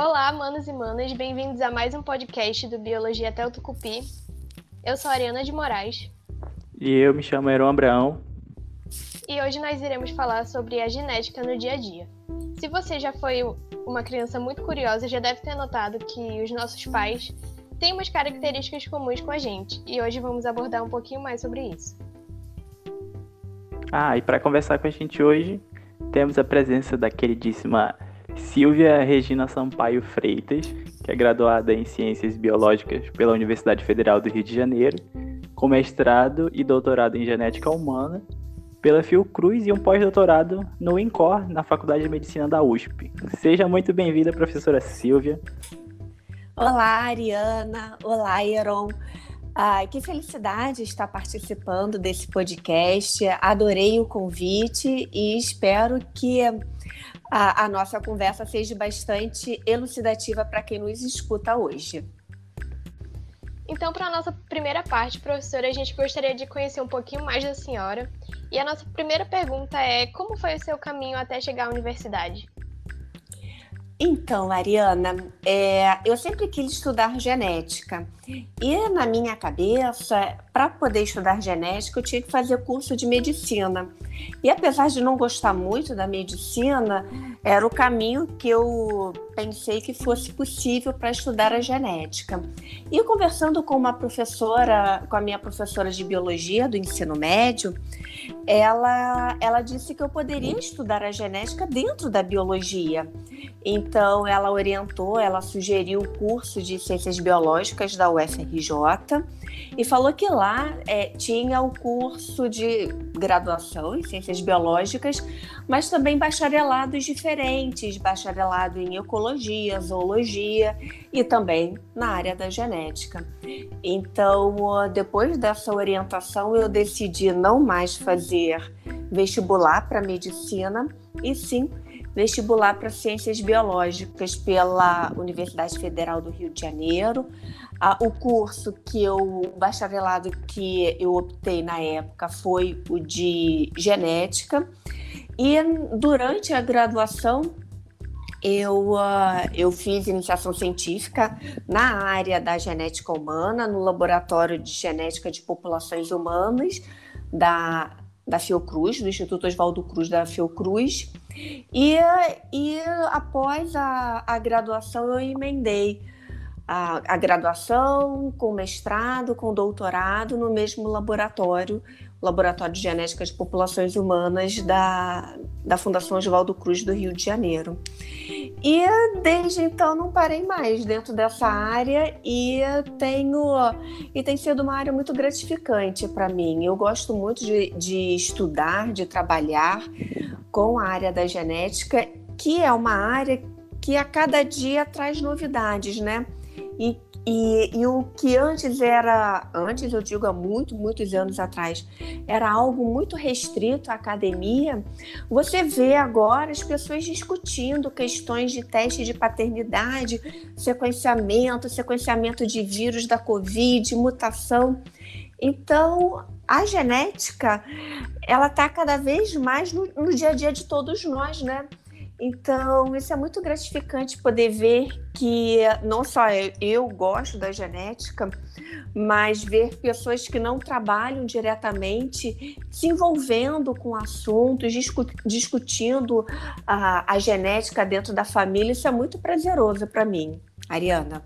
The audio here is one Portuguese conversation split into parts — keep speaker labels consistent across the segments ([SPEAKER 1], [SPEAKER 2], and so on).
[SPEAKER 1] Olá, manos e manas, bem-vindos a mais um podcast do Biologia até o Tucupi. Eu sou a Ariana de Moraes.
[SPEAKER 2] E eu me chamo Heron Abraão.
[SPEAKER 1] E hoje nós iremos falar sobre a genética no dia a dia. Se você já foi uma criança muito curiosa, já deve ter notado que os nossos pais têm umas características comuns com a gente. E hoje vamos abordar um pouquinho mais sobre isso.
[SPEAKER 2] Ah, e para conversar com a gente hoje, temos a presença da queridíssima Silvia Regina Sampaio Freitas, que é graduada em Ciências Biológicas pela Universidade Federal do Rio de Janeiro, com mestrado e doutorado em Genética Humana pela Fiocruz e um pós-doutorado no INCOR, na Faculdade de Medicina da USP. Seja muito bem-vinda, professora Silvia.
[SPEAKER 3] Olá, Ariana. Olá, Heron. Ai, que felicidade estar participando desse podcast. Adorei o convite e espero que a, a nossa conversa seja bastante elucidativa para quem nos escuta hoje.
[SPEAKER 1] Então, para a nossa primeira parte, professora, a gente gostaria de conhecer um pouquinho mais da senhora. E a nossa primeira pergunta é: como foi o seu caminho até chegar à universidade?
[SPEAKER 3] Então, Ariana, é, eu sempre quis estudar genética. E na minha cabeça, para poder estudar genética, eu tinha que fazer curso de medicina. E apesar de não gostar muito da medicina, era o caminho que eu pensei que fosse possível para estudar a genética. E conversando com uma professora, com a minha professora de biologia do ensino médio, ela, ela disse que eu poderia estudar a genética dentro da biologia. Então, ela orientou, ela sugeriu o curso de ciências biológicas da UFRJ e falou que lá é, tinha o curso de graduação em ciências biológicas, mas também bacharelados diferentes, bacharelado em ecologia, zoologia e também na área da genética. Então, depois dessa orientação, eu decidi não mais fazer vestibular para medicina e sim vestibular para Ciências Biológicas pela Universidade Federal do Rio de Janeiro. Ah, o curso que eu, o bacharelado que eu optei na época foi o de genética. E durante a graduação, eu, uh, eu fiz iniciação científica na área da genética humana, no Laboratório de Genética de Populações Humanas da, da Fiocruz, do Instituto Oswaldo Cruz da Fiocruz. E, e após a, a graduação, eu emendei a, a, graduação com mestrado, com doutorado no mesmo laboratório, Laboratório de Genética de Populações Humanas da, da Fundação Oswaldo Cruz do Rio de Janeiro. E desde então não parei mais dentro dessa área e tenho e tem sido uma área muito gratificante para mim. Eu gosto muito de, de estudar, de trabalhar com a área da genética, que é uma área que a cada dia traz novidades, né? E e, e, o que antes era, antes eu digo há muito, muitos anos atrás, era algo muito restrito à academia, você vê agora as pessoas discutindo questões de teste de paternidade, sequenciamento, sequenciamento de vírus da Covid, mutação. Então, a genética, ela está cada vez mais no, no dia a dia de todos nós, né? Então, isso é muito gratificante poder ver que não só eu, eu, gosto da genética, mas ver pessoas que não trabalham diretamente se envolvendo com assuntos, discu discutindo a, a genética dentro da família. Isso é muito prazeroso para mim, Ariana.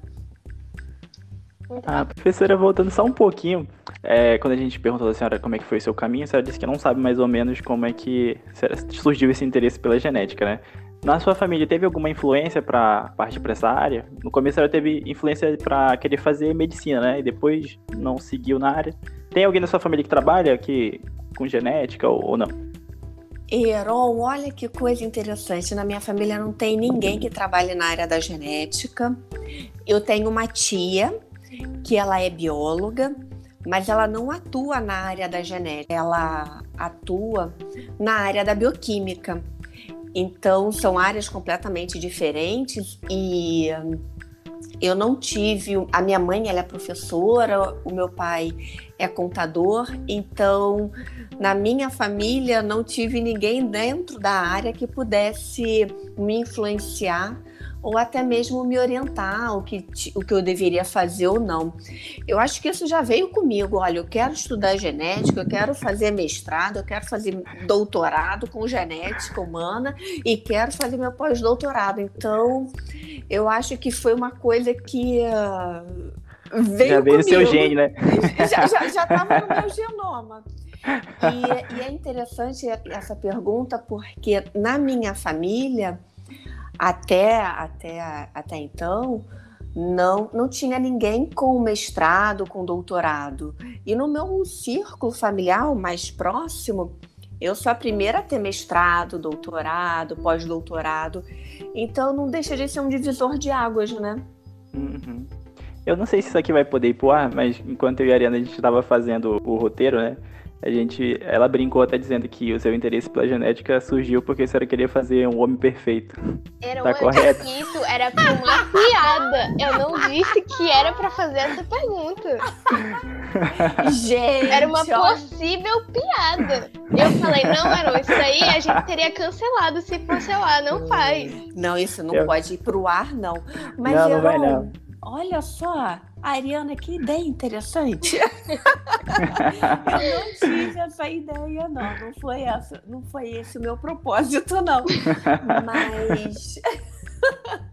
[SPEAKER 2] A professora, voltando só um pouquinho, é, quando a gente perguntou da senhora como é que foi o seu caminho, a senhora disse que não sabe mais ou menos como é que surgiu esse interesse pela genética, né? Na sua família, teve alguma influência para partir para essa área? No começo ela teve influência para querer fazer medicina, né? E depois não seguiu na área. Tem alguém na sua família que trabalha aqui com genética ou, ou não?
[SPEAKER 3] Heron, olha que coisa interessante. Na minha família não tem ninguém que trabalhe na área da genética. Eu tenho uma tia que ela é bióloga, mas ela não atua na área da genética. Ela atua na área da bioquímica. Então, são áreas completamente diferentes e eu não tive. A minha mãe ela é professora, o meu pai é contador, então na minha família não tive ninguém dentro da área que pudesse me influenciar ou até mesmo me orientar o que, o que eu deveria fazer ou não. Eu acho que isso já veio comigo. Olha, eu quero estudar genética, eu quero fazer mestrado, eu quero fazer doutorado com genética humana e quero fazer meu pós-doutorado. Então, eu acho que foi uma coisa que. Uh, veio
[SPEAKER 2] já
[SPEAKER 3] veio
[SPEAKER 2] no seu gene, né?
[SPEAKER 3] Já estava já, já no meu genoma. E, e, é interessante essa pergunta porque na minha família até, até, até então, não, não tinha ninguém com mestrado, com doutorado. E no meu círculo familiar mais próximo, eu sou a primeira a ter mestrado, doutorado, pós-doutorado. Então não deixa de ser um divisor de águas, né?
[SPEAKER 2] Uhum. Eu não sei se isso aqui vai poder ir pro ar, mas enquanto eu e a Ariana a gente estava fazendo o roteiro, né? A gente, ela brincou até dizendo que o seu interesse pela genética surgiu porque a senhora queria fazer um homem perfeito.
[SPEAKER 1] Era
[SPEAKER 2] tá
[SPEAKER 1] uma,
[SPEAKER 2] correto?
[SPEAKER 1] Isso era pra uma piada. Eu não disse que era para fazer essa pergunta.
[SPEAKER 3] Gente,
[SPEAKER 1] era uma possível piada. Eu falei, não, Aaron, isso aí a gente teria cancelado se fosse ar, não faz.
[SPEAKER 3] Não, isso não eu... pode ir pro ar, não. Mas
[SPEAKER 2] não, não vai não.
[SPEAKER 3] Olha só, Ariana, que ideia interessante. eu não tive essa ideia, não. Não foi, essa, não foi esse o meu propósito, não. Mas.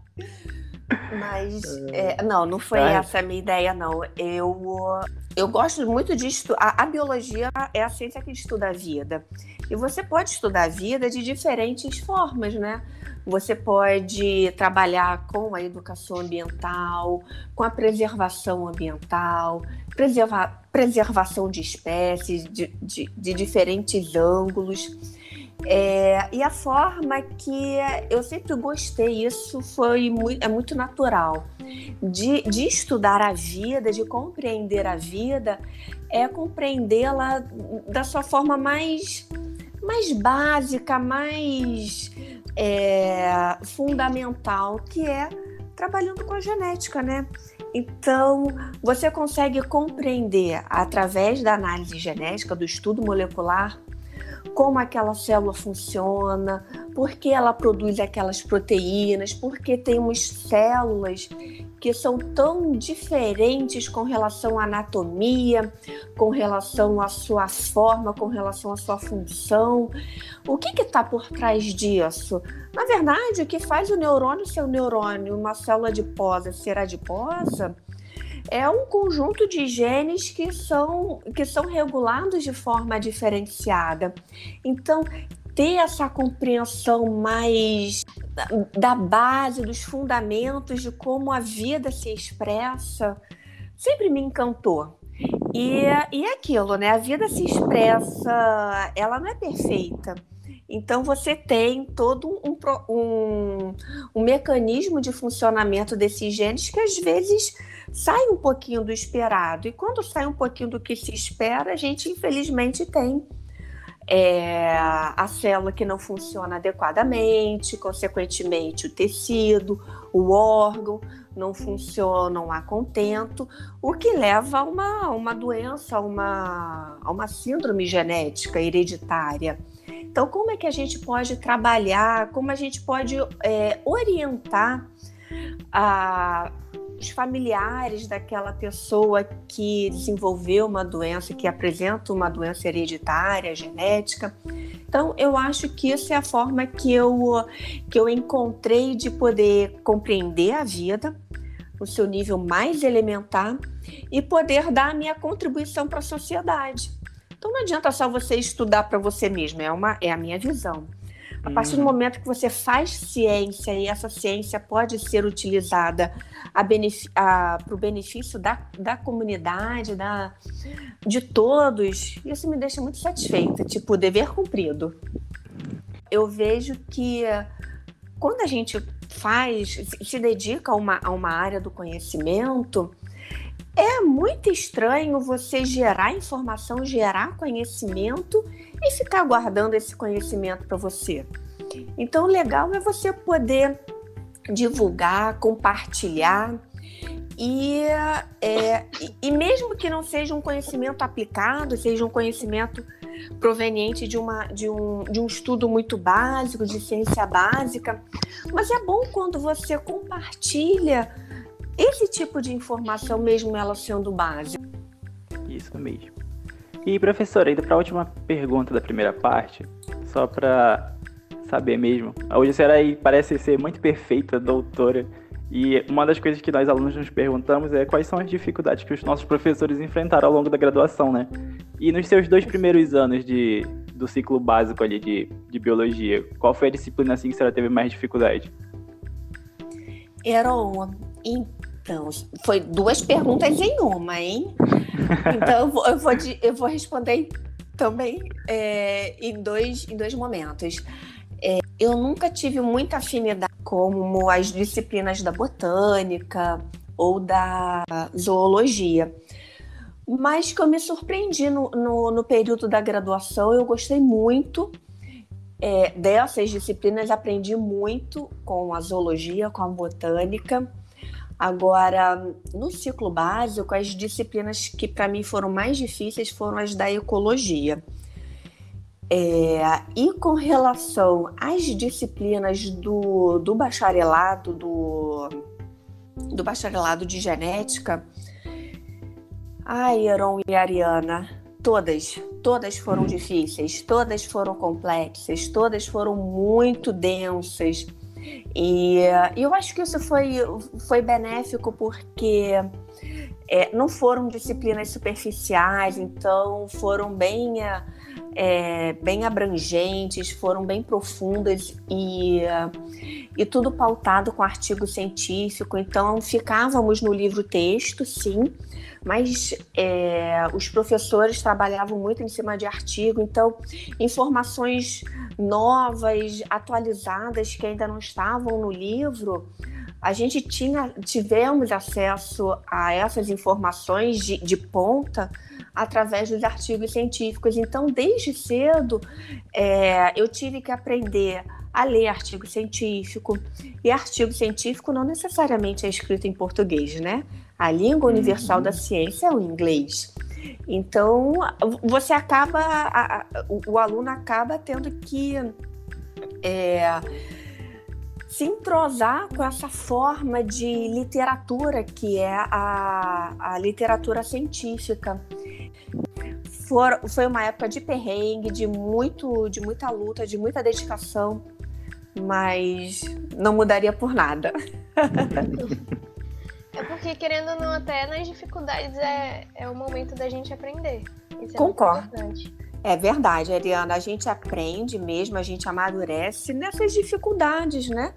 [SPEAKER 3] Mas, é, não, não foi essa a minha ideia, não. Eu, eu gosto muito de estudar. A, a biologia é a ciência que estuda a vida. E você pode estudar a vida de diferentes formas, né? Você pode trabalhar com a educação ambiental, com a preservação ambiental, preserva preservação de espécies de, de, de diferentes ângulos. É, e a forma que eu sempre gostei, isso foi muito, é muito natural, de, de estudar a vida, de compreender a vida, é compreendê-la da sua forma mais, mais básica, mais é, fundamental, que é trabalhando com a genética, né? Então, você consegue compreender através da análise genética, do estudo molecular, como aquela célula funciona, por que ela produz aquelas proteínas, porque temos células que são tão diferentes com relação à anatomia, com relação à sua forma, com relação à sua função. O que está por trás disso? Na verdade, o que faz o neurônio ser um neurônio, uma célula adiposa ser adiposa, é um conjunto de genes que são, que são regulados de forma diferenciada. Então, ter essa compreensão mais da base, dos fundamentos de como a vida se expressa, sempre me encantou. E, e é aquilo, né? A vida se expressa, ela não é perfeita. Então você tem todo um, um, um mecanismo de funcionamento desses genes que às vezes sai um pouquinho do esperado. E quando sai um pouquinho do que se espera, a gente infelizmente tem é, a célula que não funciona adequadamente, consequentemente o tecido, o órgão não funcionam a contento, o que leva a uma, uma doença, a uma, a uma síndrome genética hereditária. Então, como é que a gente pode trabalhar, como a gente pode é, orientar a, os familiares daquela pessoa que desenvolveu uma doença, que apresenta uma doença hereditária, genética. Então, eu acho que isso é a forma que eu, que eu encontrei de poder compreender a vida no seu nível mais elementar e poder dar a minha contribuição para a sociedade. Então, não adianta só você estudar para você mesmo, é, uma, é a minha visão. A partir do uhum. momento que você faz ciência e essa ciência pode ser utilizada para o benefício da, da comunidade, da, de todos, isso me deixa muito satisfeita, tipo, dever cumprido. Eu vejo que quando a gente faz, se dedica a uma, a uma área do conhecimento, é muito estranho você gerar informação, gerar conhecimento e ficar guardando esse conhecimento para você. Então, o legal é você poder divulgar, compartilhar e, é, e, mesmo que não seja um conhecimento aplicado, seja um conhecimento proveniente de, uma, de, um, de um estudo muito básico, de ciência básica, mas é bom quando você compartilha esse tipo de informação, mesmo ela sendo básica.
[SPEAKER 2] Isso mesmo. E, professora, ainda para a última pergunta da primeira parte, só para saber mesmo. Hoje a senhora aí parece ser muito perfeita, doutora. E uma das coisas que nós alunos nos perguntamos é quais são as dificuldades que os nossos professores enfrentaram ao longo da graduação, né? E nos seus dois primeiros anos de, do ciclo básico ali de, de biologia, qual foi a disciplina assim que a senhora teve mais dificuldade?
[SPEAKER 3] Eram, então, foi duas perguntas em uma, hein? Então eu vou, vou, eu vou responder também é, em, dois, em dois momentos. É, eu nunca tive muita afinidade como as disciplinas da botânica ou da zoologia. Mas que eu me surpreendi no, no, no período da graduação, eu gostei muito é, dessas disciplinas, aprendi muito com a zoologia, com a botânica. Agora, no ciclo básico, as disciplinas que para mim foram mais difíceis foram as da ecologia. É, e com relação às disciplinas do, do bacharelado, do, do bacharelado de genética, ai, Heron e Ariana, todas, todas foram difíceis, todas foram complexas, todas foram muito densas. E eu acho que isso foi, foi benéfico porque é, não foram disciplinas superficiais, então foram bem é, bem abrangentes, foram bem profundas e, e tudo pautado com artigo científico. Então, ficávamos no livro-texto, sim, mas é, os professores trabalhavam muito em cima de artigo, então, informações novas, atualizadas, que ainda não estavam no livro. A gente tinha, tivemos acesso a essas informações de, de ponta através dos artigos científicos. Então, desde cedo, é, eu tive que aprender a ler artigo científico. E artigo científico não necessariamente é escrito em português, né? A língua universal uhum. da ciência é o inglês. Então, você acaba, a, a, o, o, aluno acaba tendo que é, se entrosar com essa forma de literatura que é a, a literatura científica. For, foi uma época de perrengue, de, muito, de muita luta, de muita dedicação, mas não mudaria por nada.
[SPEAKER 1] É porque, querendo ou não, até nas dificuldades é, é o momento da gente aprender. Isso é
[SPEAKER 3] Concordo. É verdade, Ariana. A gente aprende mesmo, a gente amadurece nessas dificuldades, né?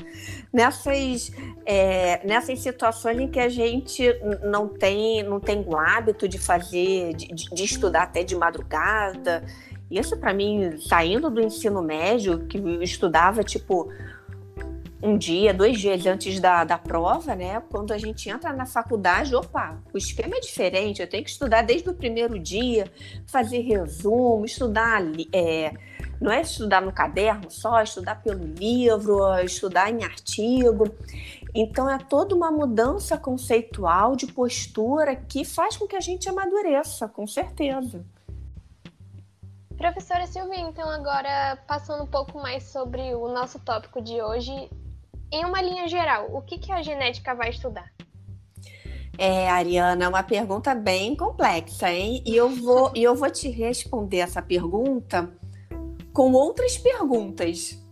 [SPEAKER 3] Nessas, é, nessas situações em que a gente não tem, não tem o hábito de fazer, de, de estudar até de madrugada. Isso, para mim, saindo do ensino médio, que estudava tipo um dia, dois dias antes da, da prova, né? Quando a gente entra na faculdade, opa, o esquema é diferente, eu tenho que estudar desde o primeiro dia, fazer resumo, estudar. É, não é estudar no caderno só, é estudar pelo livro, estudar em artigo. Então é toda uma mudança conceitual de postura que faz com que a gente amadureça, com certeza.
[SPEAKER 1] Professora Silvia, então agora passando um pouco mais sobre o nosso tópico de hoje, em uma linha geral, o que, que a genética vai estudar?
[SPEAKER 3] É, Ariana, é uma pergunta bem complexa, hein? E eu vou, e eu vou te responder essa pergunta com outras perguntas.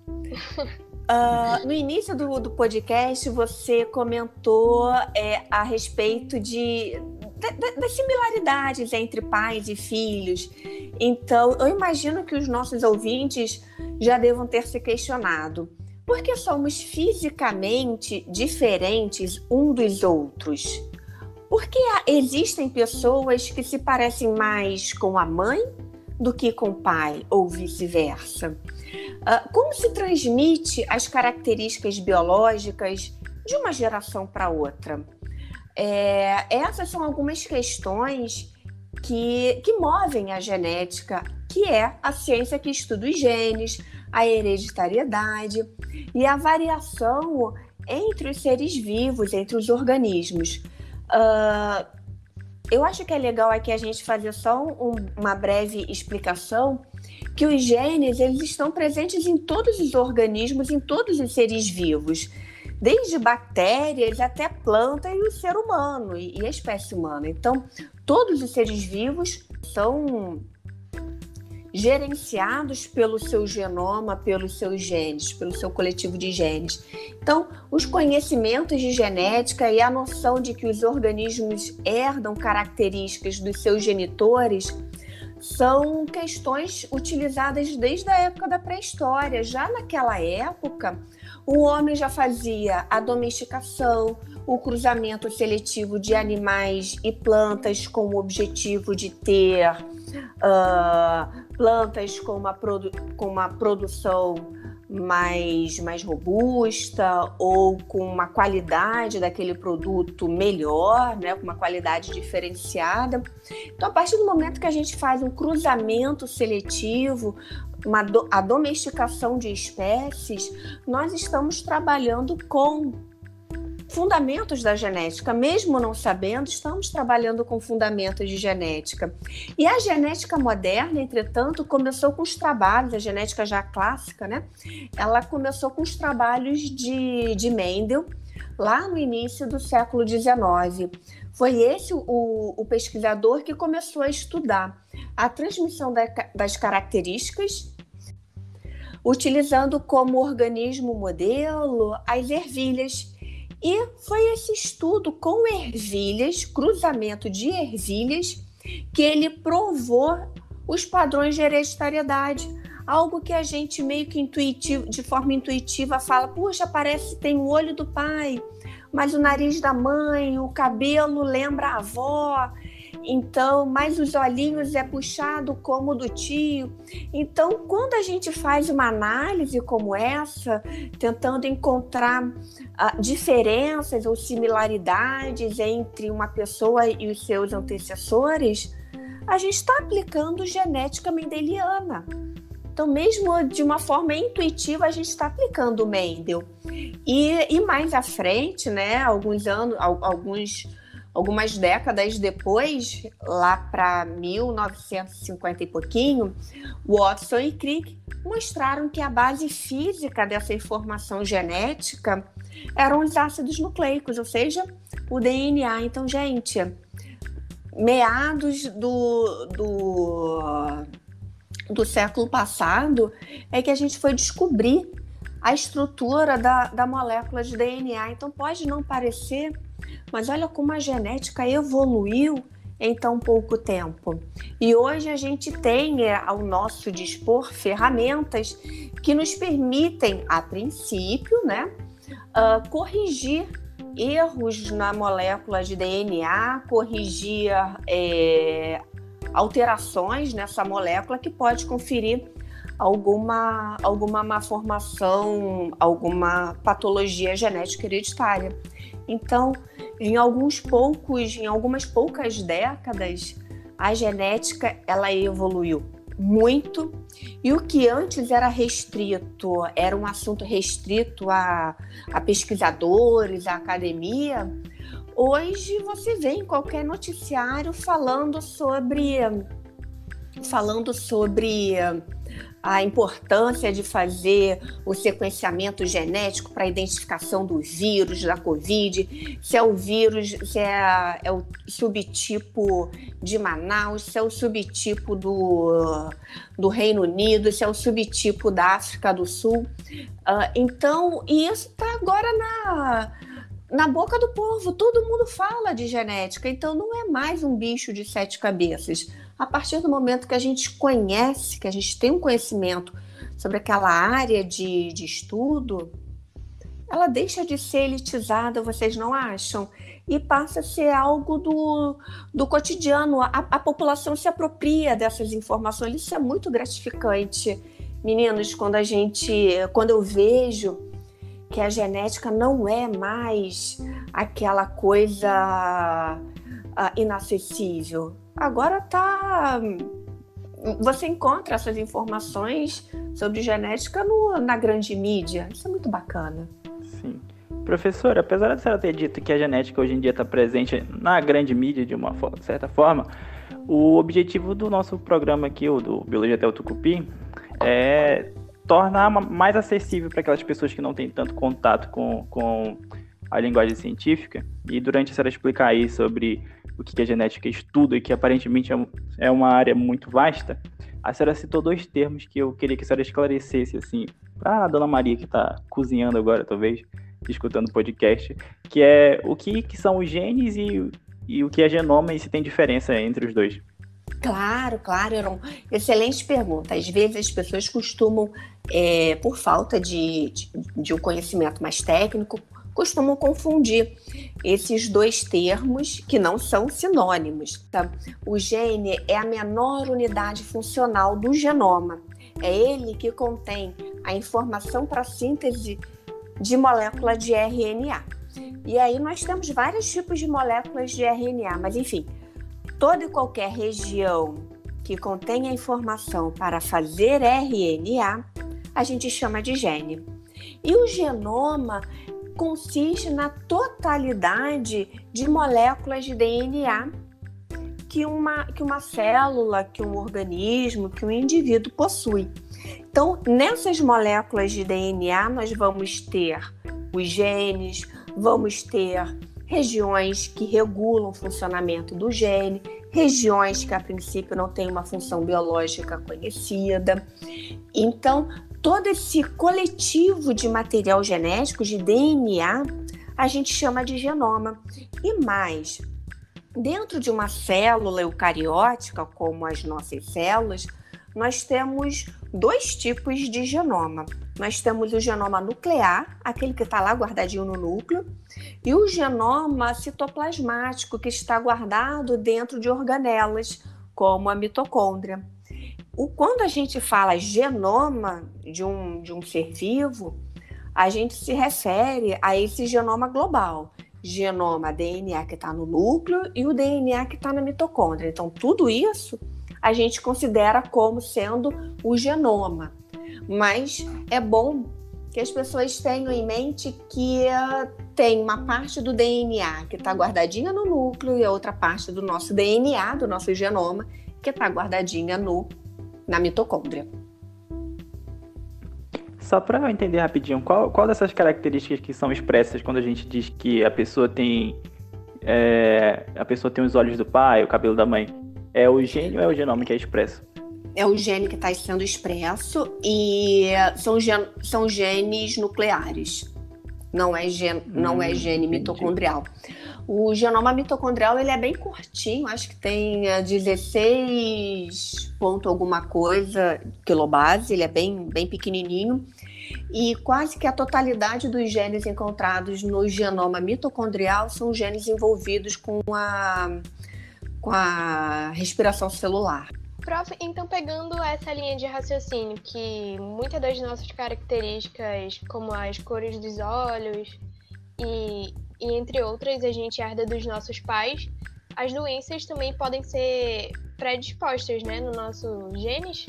[SPEAKER 3] Uh, no início do, do, podcast, você comentou é, a respeito de, das similaridades entre pais e filhos. Então, eu imagino que os nossos ouvintes já devam ter se questionado porque somos fisicamente diferentes um dos outros. Porque existem pessoas que se parecem mais com a mãe do que com o pai, ou vice-versa. Ah, como se transmite as características biológicas de uma geração para outra? É, essas são algumas questões que, que movem a genética, que é a ciência que estuda os genes, a hereditariedade e a variação entre os seres vivos, entre os organismos. Uh, eu acho que é legal aqui a gente fazer só um, uma breve explicação que os genes eles estão presentes em todos os organismos, em todos os seres vivos, desde bactérias até planta e o ser humano e, e a espécie humana. Então, todos os seres vivos são gerenciados pelo seu genoma, pelos seus genes, pelo seu coletivo de genes. Então, os conhecimentos de genética e a noção de que os organismos herdam características dos seus genitores são questões utilizadas desde a época da pré-história. Já naquela época, o homem já fazia a domesticação, o cruzamento seletivo de animais e plantas com o objetivo de ter uh, plantas com uma, produ com uma produção mais, mais robusta ou com uma qualidade daquele produto melhor, né, com uma qualidade diferenciada. Então, a partir do momento que a gente faz um cruzamento seletivo, uma do, a domesticação de espécies, nós estamos trabalhando com fundamentos da genética, mesmo não sabendo, estamos trabalhando com fundamentos de genética. E a genética moderna, entretanto, começou com os trabalhos, a genética já clássica, né? Ela começou com os trabalhos de, de Mendel, lá no início do século XIX. Foi esse o, o pesquisador que começou a estudar a transmissão da, das características utilizando como organismo modelo as ervilhas e foi esse estudo com ervilhas, cruzamento de ervilhas, que ele provou os padrões de hereditariedade. Algo que a gente meio que intuitivo, de forma intuitiva fala, puxa, parece que tem o olho do pai, mas o nariz da mãe, o cabelo lembra a avó, então, mas os olhinhos é puxado como do tio. Então, quando a gente faz uma análise como essa, tentando encontrar uh, diferenças ou similaridades entre uma pessoa e os seus antecessores, a gente está aplicando genética mendeliana. Então, mesmo de uma forma intuitiva, a gente está aplicando o Mendel. E, e mais à frente, né, alguns anos, alguns algumas décadas depois, lá para 1950 e pouquinho, Watson e Crick mostraram que a base física dessa informação genética eram os ácidos nucleicos, ou seja, o DNA. Então, gente, meados do, do, do século passado é que a gente foi descobrir a estrutura da, da molécula de DNA. Então, pode não parecer mas olha como a genética evoluiu em tão pouco tempo. E hoje a gente tem é, ao nosso dispor ferramentas que nos permitem, a princípio, né, uh, corrigir erros na molécula de DNA, corrigir é, alterações nessa molécula que pode conferir alguma, alguma malformação, alguma patologia genética hereditária. Então, em alguns poucos, em algumas poucas décadas, a genética ela evoluiu muito. E o que antes era restrito, era um assunto restrito a, a pesquisadores, à academia, hoje você vê em qualquer noticiário falando sobre falando sobre a importância de fazer o sequenciamento genético para identificação do vírus, da Covid, se é o vírus, se é, é, o subtipo de Manaus, se é o subtipo do, do Reino Unido, se é o subtipo da África do Sul. Uh, então, e isso está agora na na boca do povo, todo mundo fala de genética, então não é mais um bicho de sete cabeças a partir do momento que a gente conhece, que a gente tem um conhecimento sobre aquela área de, de estudo, ela deixa de ser elitizada, vocês não acham? E passa a ser algo do, do cotidiano. A, a população se apropria dessas informações. Isso é muito gratificante, meninos, quando a gente, quando eu vejo que a genética não é mais aquela coisa uh, inacessível. Agora tá. Você encontra essas informações sobre genética no, na grande mídia. Isso é muito bacana.
[SPEAKER 2] Sim. Professor, apesar de senhora ter dito que a genética hoje em dia está presente na grande mídia de uma certa forma, o objetivo do nosso programa aqui, o do Biologia até o Tucupi, é tornar mais acessível para aquelas pessoas que não têm tanto contato com, com a linguagem científica. E durante a senhora explicar aí sobre o que a genética estuda e que aparentemente é, é uma área muito vasta, a senhora citou dois termos que eu queria que a senhora esclarecesse, assim, para a dona Maria que está cozinhando agora, talvez, escutando o podcast, que é o que, que são os genes e, e o que é genoma e se tem diferença entre os dois.
[SPEAKER 3] Claro, claro, Eron. Excelente pergunta. Às vezes as pessoas costumam, é, por falta de, de, de um conhecimento mais técnico, costumam confundir esses dois termos que não são sinônimos. Tá? O gene é a menor unidade funcional do genoma. É ele que contém a informação para síntese de molécula de RNA. E aí nós temos vários tipos de moléculas de RNA, mas enfim, toda e qualquer região que contém a informação para fazer RNA, a gente chama de gene. E o genoma consiste na totalidade de moléculas de DNA que uma, que uma célula, que um organismo, que um indivíduo possui. Então, nessas moléculas de DNA, nós vamos ter os genes, vamos ter regiões que regulam o funcionamento do gene, regiões que a princípio não têm uma função biológica conhecida. Então, todo esse coletivo de material genético, de DNA, a gente chama de genoma. E mais, dentro de uma célula eucariótica, como as nossas células, nós temos dois tipos de genoma. Nós temos o genoma nuclear, aquele que está lá guardadinho no núcleo, e o genoma citoplasmático, que está guardado dentro de organelas, como a mitocôndria. O, quando a gente fala genoma de um, de um ser vivo, a gente se refere a esse genoma global. Genoma DNA que está no núcleo e o DNA que está na mitocôndria. Então, tudo isso a gente considera como sendo o genoma. Mas é bom que as pessoas tenham em mente que uh, tem uma parte do DNA que está guardadinha no núcleo e a outra parte do nosso DNA, do nosso genoma, que está guardadinha no na mitocôndria.
[SPEAKER 2] Só para eu entender rapidinho, qual, qual dessas características que são expressas quando a gente diz que a pessoa tem é, a pessoa tem os olhos do pai, o cabelo da mãe, é o gene ou é o genoma que é expresso?
[SPEAKER 3] É o gene que está sendo expresso e são, gen, são genes nucleares. Não é, gen, não é hum, gene mitocondrial. O genoma mitocondrial ele é bem curtinho, acho que tem 16 eh, ponto alguma coisa quilobase, ele é bem, bem pequenininho. E quase que a totalidade dos genes encontrados no genoma mitocondrial são genes envolvidos com a, com a respiração celular.
[SPEAKER 1] Prof, então pegando essa linha de raciocínio, que muitas das nossas características, como as cores dos olhos e e entre outras a gente herda dos nossos pais, as doenças também podem ser predispostas, né, no nosso genes?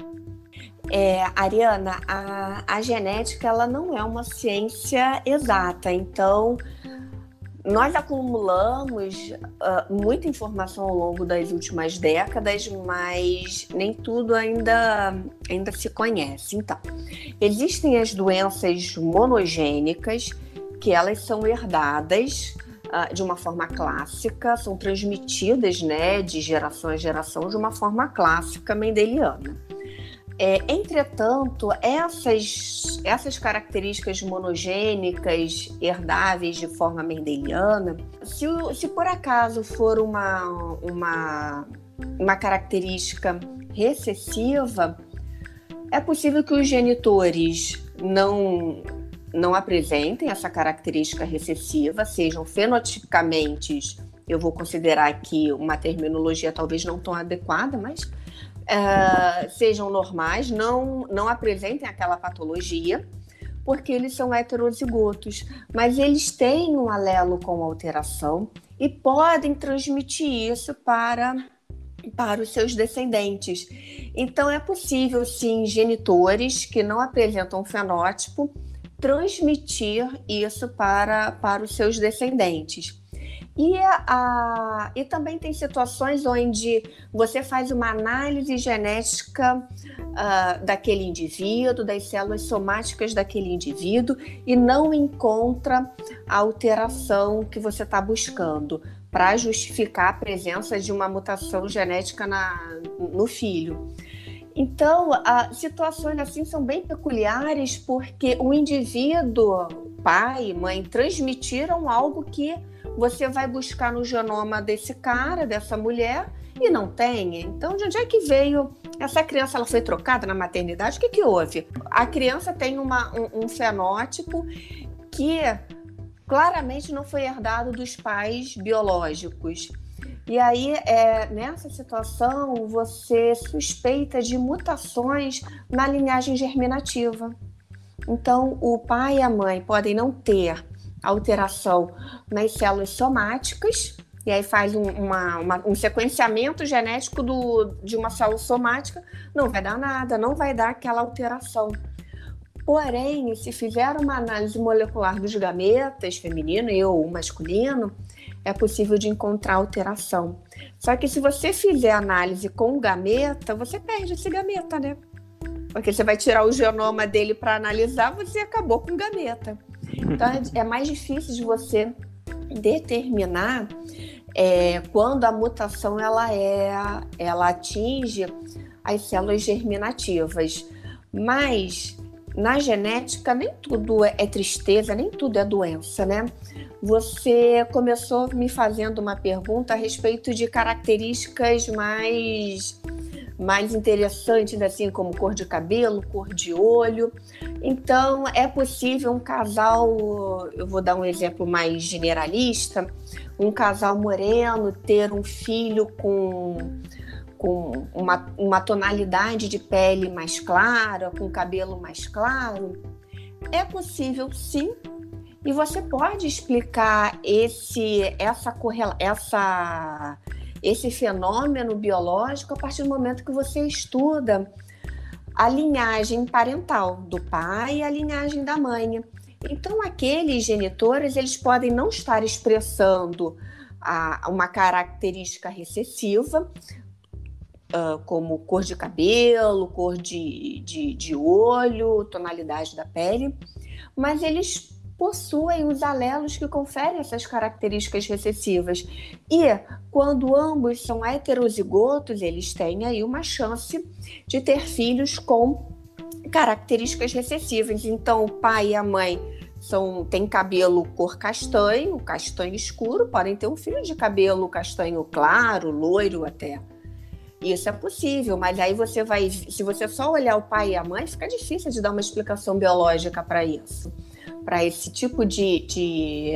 [SPEAKER 3] É, Ariana, a, a genética ela não é uma ciência exata, então nós acumulamos uh, muita informação ao longo das últimas décadas, mas nem tudo ainda, ainda se conhece. Então, existem as doenças monogênicas, que elas são herdadas uh, de uma forma clássica, são transmitidas né, de geração a geração de uma forma clássica mendeliana. É, entretanto, essas, essas características monogênicas herdáveis de forma mendeliana, se, se por acaso for uma, uma, uma característica recessiva, é possível que os genitores não não apresentem essa característica recessiva, sejam fenotipicamente, eu vou considerar aqui uma terminologia talvez não tão adequada, mas uh, sejam normais, não, não apresentem aquela patologia, porque eles são heterozigotos, mas eles têm um alelo com alteração e podem transmitir isso para para os seus descendentes. Então é possível sim genitores que não apresentam fenótipo transmitir isso para, para os seus descendentes. E, a, e também tem situações onde você faz uma análise genética uh, daquele indivíduo, das células somáticas daquele indivíduo, e não encontra a alteração que você está buscando para justificar a presença de uma mutação genética na, no filho. Então, situações assim são bem peculiares porque o indivíduo, pai mãe, transmitiram algo que você vai buscar no genoma desse cara, dessa mulher, e não tem. Então, de onde é que veio essa criança? Ela foi trocada na maternidade? O que, que houve? A criança tem uma, um, um fenótipo que claramente não foi herdado dos pais biológicos. E aí, é, nessa situação, você suspeita de mutações na linhagem germinativa. Então, o pai e a mãe podem não ter alteração nas células somáticas, e aí faz um, uma, uma, um sequenciamento genético do, de uma célula somática, não vai dar nada, não vai dar aquela alteração. Porém, se fizer uma análise molecular dos gametas, feminino e ou masculino, é possível de encontrar alteração. Só que se você fizer análise com gameta, você perde esse gameta, né? Porque você vai tirar o genoma dele para analisar, você acabou com gameta. Então é, é mais difícil de você determinar é, quando a mutação ela é, ela atinge as células germinativas. Mas na genética nem tudo é, é tristeza, nem tudo é doença, né? Você começou me fazendo uma pergunta a respeito de características mais mais interessantes, assim como cor de cabelo, cor de olho. Então, é possível um casal, eu vou dar um exemplo mais generalista, um casal moreno ter um filho com, com uma, uma tonalidade de pele mais clara, com cabelo mais claro. É possível, sim, e você pode explicar esse, essa, essa esse fenômeno biológico a partir do momento que você estuda a linhagem parental do pai e a linhagem da mãe. Então, aqueles genitores eles podem não estar expressando a, uma característica recessiva, uh, como cor de cabelo, cor de, de, de olho, tonalidade da pele, mas eles possuem os alelos que conferem essas características recessivas. E quando ambos são heterozigotos, eles têm aí uma chance de ter filhos com características recessivas. Então, o pai e a mãe são, têm cabelo cor castanho, castanho escuro, podem ter um filho de cabelo castanho claro, loiro até. Isso é possível, mas aí você vai, se você só olhar o pai e a mãe, fica difícil de dar uma explicação biológica para isso para esse tipo de, de,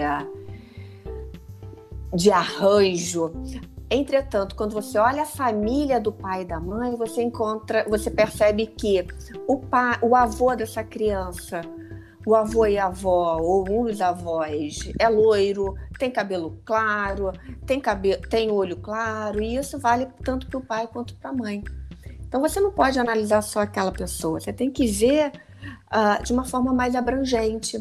[SPEAKER 3] de arranjo. Entretanto, quando você olha a família do pai e da mãe, você encontra, você percebe que o pai, o avô dessa criança, o avô e a avó, ou um dos avós, é loiro, tem cabelo claro, tem, cabelo, tem olho claro, e isso vale tanto para o pai quanto para a mãe. Então você não pode analisar só aquela pessoa, você tem que ver uh, de uma forma mais abrangente.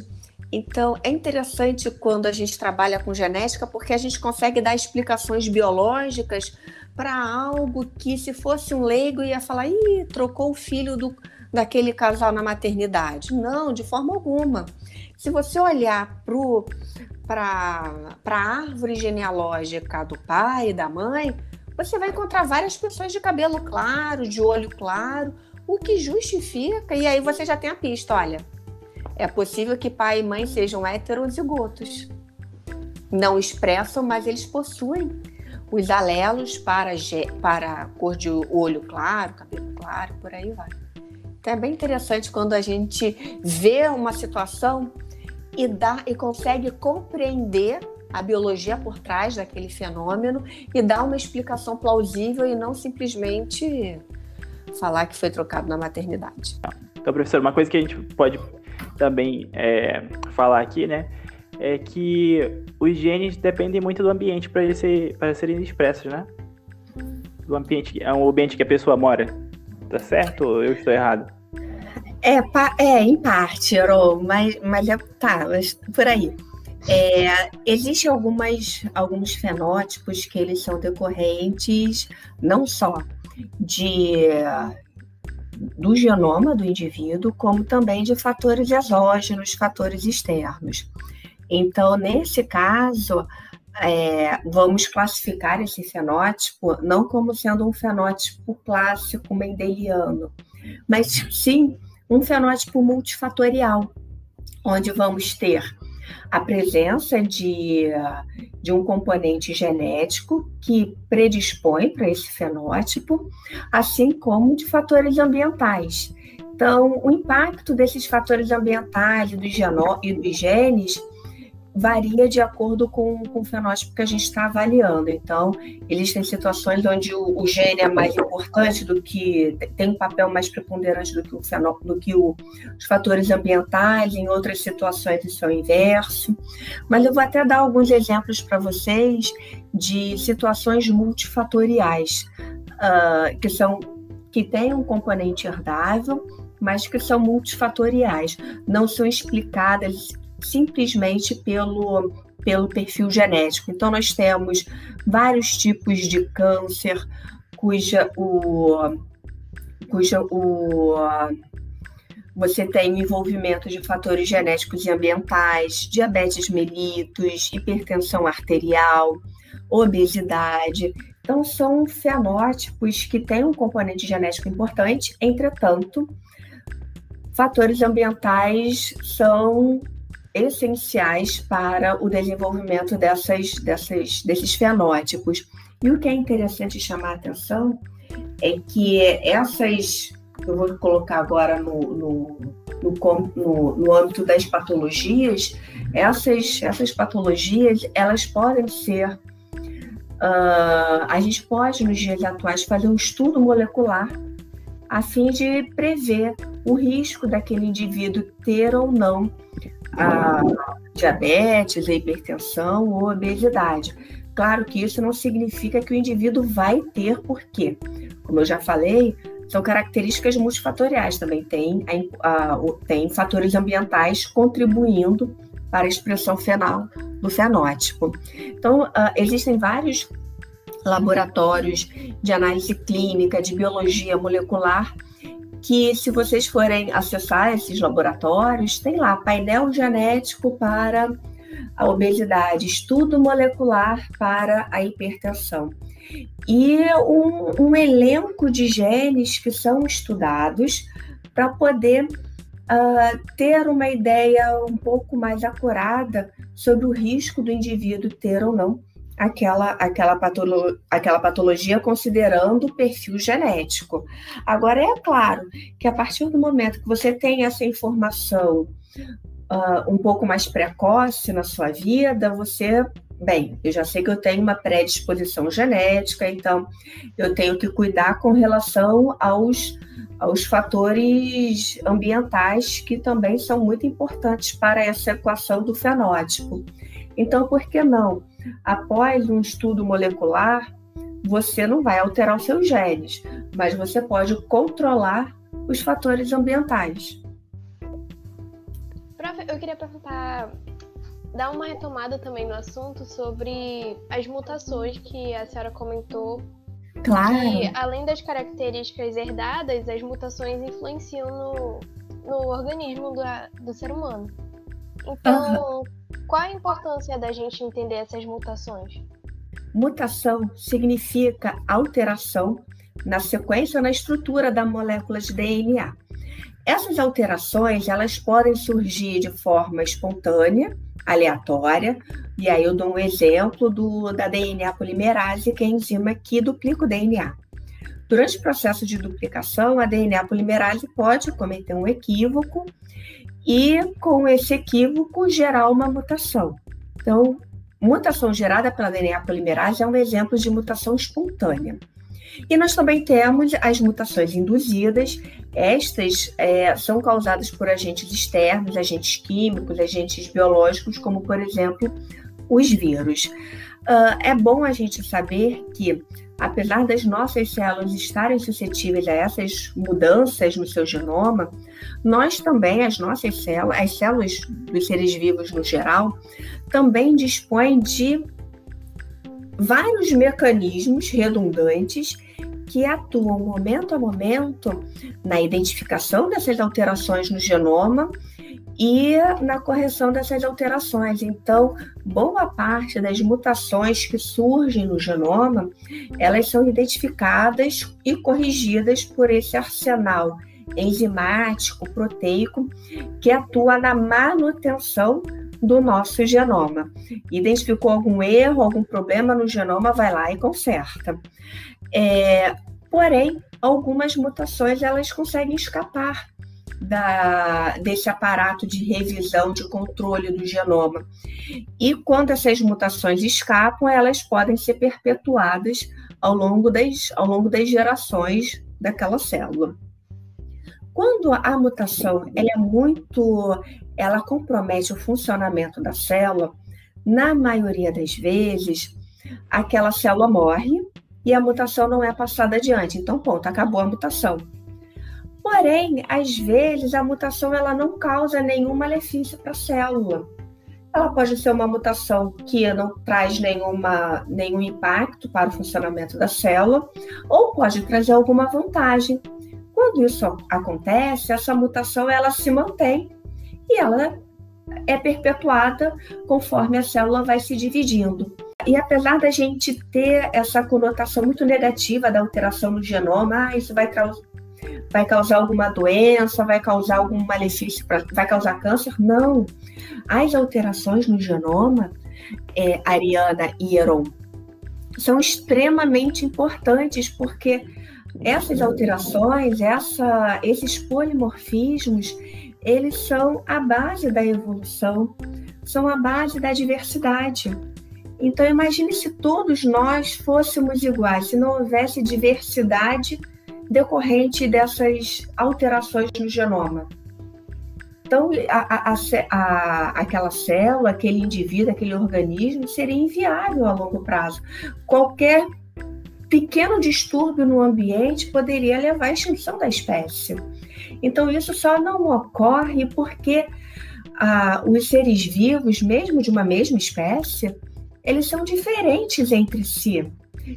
[SPEAKER 3] Então, é interessante quando a gente trabalha com genética, porque a gente consegue dar explicações biológicas para algo que, se fosse um leigo, ia falar: ih, trocou o filho do, daquele casal na maternidade. Não, de forma alguma. Se você olhar para a árvore genealógica do pai e da mãe, você vai encontrar várias pessoas de cabelo claro, de olho claro, o que justifica, e aí você já tem a pista: olha é possível que pai e mãe sejam heterozigotos. Não expressam, mas eles possuem os alelos para, para cor de olho claro, cabelo claro, por aí vai. É bem interessante quando a gente vê uma situação e dá e consegue compreender a biologia por trás daquele fenômeno e dar uma explicação plausível e não simplesmente falar que foi trocado na maternidade.
[SPEAKER 2] Então, professor, uma coisa que a gente pode também é, falar aqui, né? É que os genes dependem muito do ambiente para eles ser, para serem expressos, né? Do ambiente, é um ambiente que a pessoa mora. Tá certo ou eu estou errado?
[SPEAKER 3] É, é em parte, Ro, mas, mas é, tá, mas por aí. É, Existem algumas, alguns fenótipos que eles são decorrentes não só de do genoma do indivíduo, como também de fatores exógenos, fatores externos. Então, nesse caso, é, vamos classificar esse fenótipo não como sendo um fenótipo clássico mendeliano, mas sim um fenótipo multifatorial, onde vamos ter a presença de, de um componente genético que predispõe para esse fenótipo, assim como de fatores ambientais. Então, o impacto desses fatores ambientais e dos, e dos genes varia de acordo com, com o fenótipo que a gente está avaliando. Então, existem situações onde o, o, gene é mais importante do que tem um papel mais preponderante do que, o fenó, do que o, os fatores ambientais, em outras situações isso é o inverso. Mas eu vou até dar alguns exemplos para vocês de situações multifatoriais, uh, que são que têm um componente herdável, mas que são multifatoriais, não são explicadas simplesmente pelo, pelo perfil genético. Então, nós temos vários tipos de câncer cuja o, cuja o, você tem envolvimento de fatores genéticos e ambientais, diabetes mellitus, hipertensão arterial, obesidade. Então, são fenótipos que têm um componente genético importante, entretanto, fatores ambientais são essenciais para o desenvolvimento dessas, dessas, desses fenótipos. E o que é interessante chamar a atenção é que essas, eu vou colocar agora no, no, no, no, no âmbito das patologias, essas, essas patologias, elas podem ser, uh, a gente pode nos dias atuais fazer um estudo molecular a fim de prever o risco daquele indivíduo ter ou não a diabetes, a hipertensão ou obesidade. Claro que isso não significa que o indivíduo vai ter, porque, como eu já falei, são características multifatoriais também. Tem, a, a, tem fatores ambientais contribuindo para a expressão fenal do fenótipo. Então, uh, existem vários laboratórios de análise clínica, de biologia molecular, que se vocês forem acessar esses laboratórios, tem lá painel genético para a obesidade, estudo molecular para a hipertensão. E um, um elenco de genes que são estudados para poder uh, ter uma ideia um pouco mais acurada sobre o risco do indivíduo ter ou não aquela, aquela, patolo, aquela patologia considerando o perfil genético. Agora, é claro que a partir do momento que você tem essa informação uh, um pouco mais precoce na sua vida, você. Bem, eu já sei que eu tenho uma predisposição genética, então eu tenho que cuidar com relação aos, aos fatores ambientais que também são muito importantes para essa equação do fenótipo. Então, por que não? Após um estudo molecular, você não vai alterar os seus genes, mas você pode controlar os fatores ambientais.
[SPEAKER 1] Prof, eu queria perguntar, dar uma retomada também no assunto sobre as mutações que a senhora comentou.
[SPEAKER 3] Claro.
[SPEAKER 1] Que, além das características herdadas, as mutações influenciam no, no organismo do, do ser humano. Então, uhum. Qual a importância da gente entender essas mutações?
[SPEAKER 3] Mutação significa alteração na sequência ou na estrutura da molécula de DNA. Essas alterações, elas podem surgir de forma espontânea, aleatória, e aí eu dou um exemplo do, da DNA polimerase, que é a enzima que duplica o DNA. Durante o processo de duplicação, a DNA polimerase pode cometer um equívoco e, com esse equívoco, gerar uma mutação. Então, mutação gerada pela DNA polimerase é um exemplo de mutação espontânea. E nós também temos as mutações induzidas. Estas é, são causadas por agentes externos, agentes químicos, agentes biológicos, como, por exemplo, os vírus. Uh, é bom a gente saber que apesar das nossas células estarem suscetíveis a essas mudanças no seu genoma, nós também, as nossas células, as células dos seres vivos no geral, também dispõem de vários mecanismos redundantes que atuam momento a momento na identificação dessas alterações no genoma e na correção dessas alterações. Então, boa parte das mutações que surgem no genoma, elas são identificadas e corrigidas por esse arsenal enzimático, proteico, que atua na manutenção do nosso genoma. Identificou algum erro, algum problema no genoma, vai lá e conserta. É, porém, algumas mutações elas conseguem escapar da, desse aparato de revisão, de controle do genoma. E quando essas mutações escapam, elas podem ser perpetuadas ao longo das, ao longo das gerações daquela célula. Quando a mutação ela é muito, ela compromete o funcionamento da célula, na maioria das vezes, aquela célula morre e a mutação não é passada adiante. Então, ponto, acabou a mutação. Porém, às vezes a mutação ela não causa nenhum malefício para a célula. Ela pode ser uma mutação que não traz nenhuma, nenhum impacto para o funcionamento da célula, ou pode trazer alguma vantagem. Quando isso acontece, essa mutação ela se mantém e ela é perpetuada conforme a célula vai se dividindo. E apesar da gente ter essa conotação muito negativa da alteração no genoma, ah, isso vai, vai causar alguma doença, vai causar algum malefício, pra, vai causar câncer. Não. As alterações no genoma, é, Ariana e Heron, são extremamente importantes porque essas alterações, essa, esses polimorfismos, eles são a base da evolução, são a base da diversidade. Então imagine se todos nós fôssemos iguais, se não houvesse diversidade decorrente dessas alterações no genoma. Então, a, a, a, aquela célula, aquele indivíduo, aquele organismo seria inviável a longo prazo. Qualquer pequeno distúrbio no ambiente poderia levar à extinção da espécie. Então, isso só não ocorre porque ah, os seres vivos, mesmo de uma mesma espécie, eles são diferentes entre si.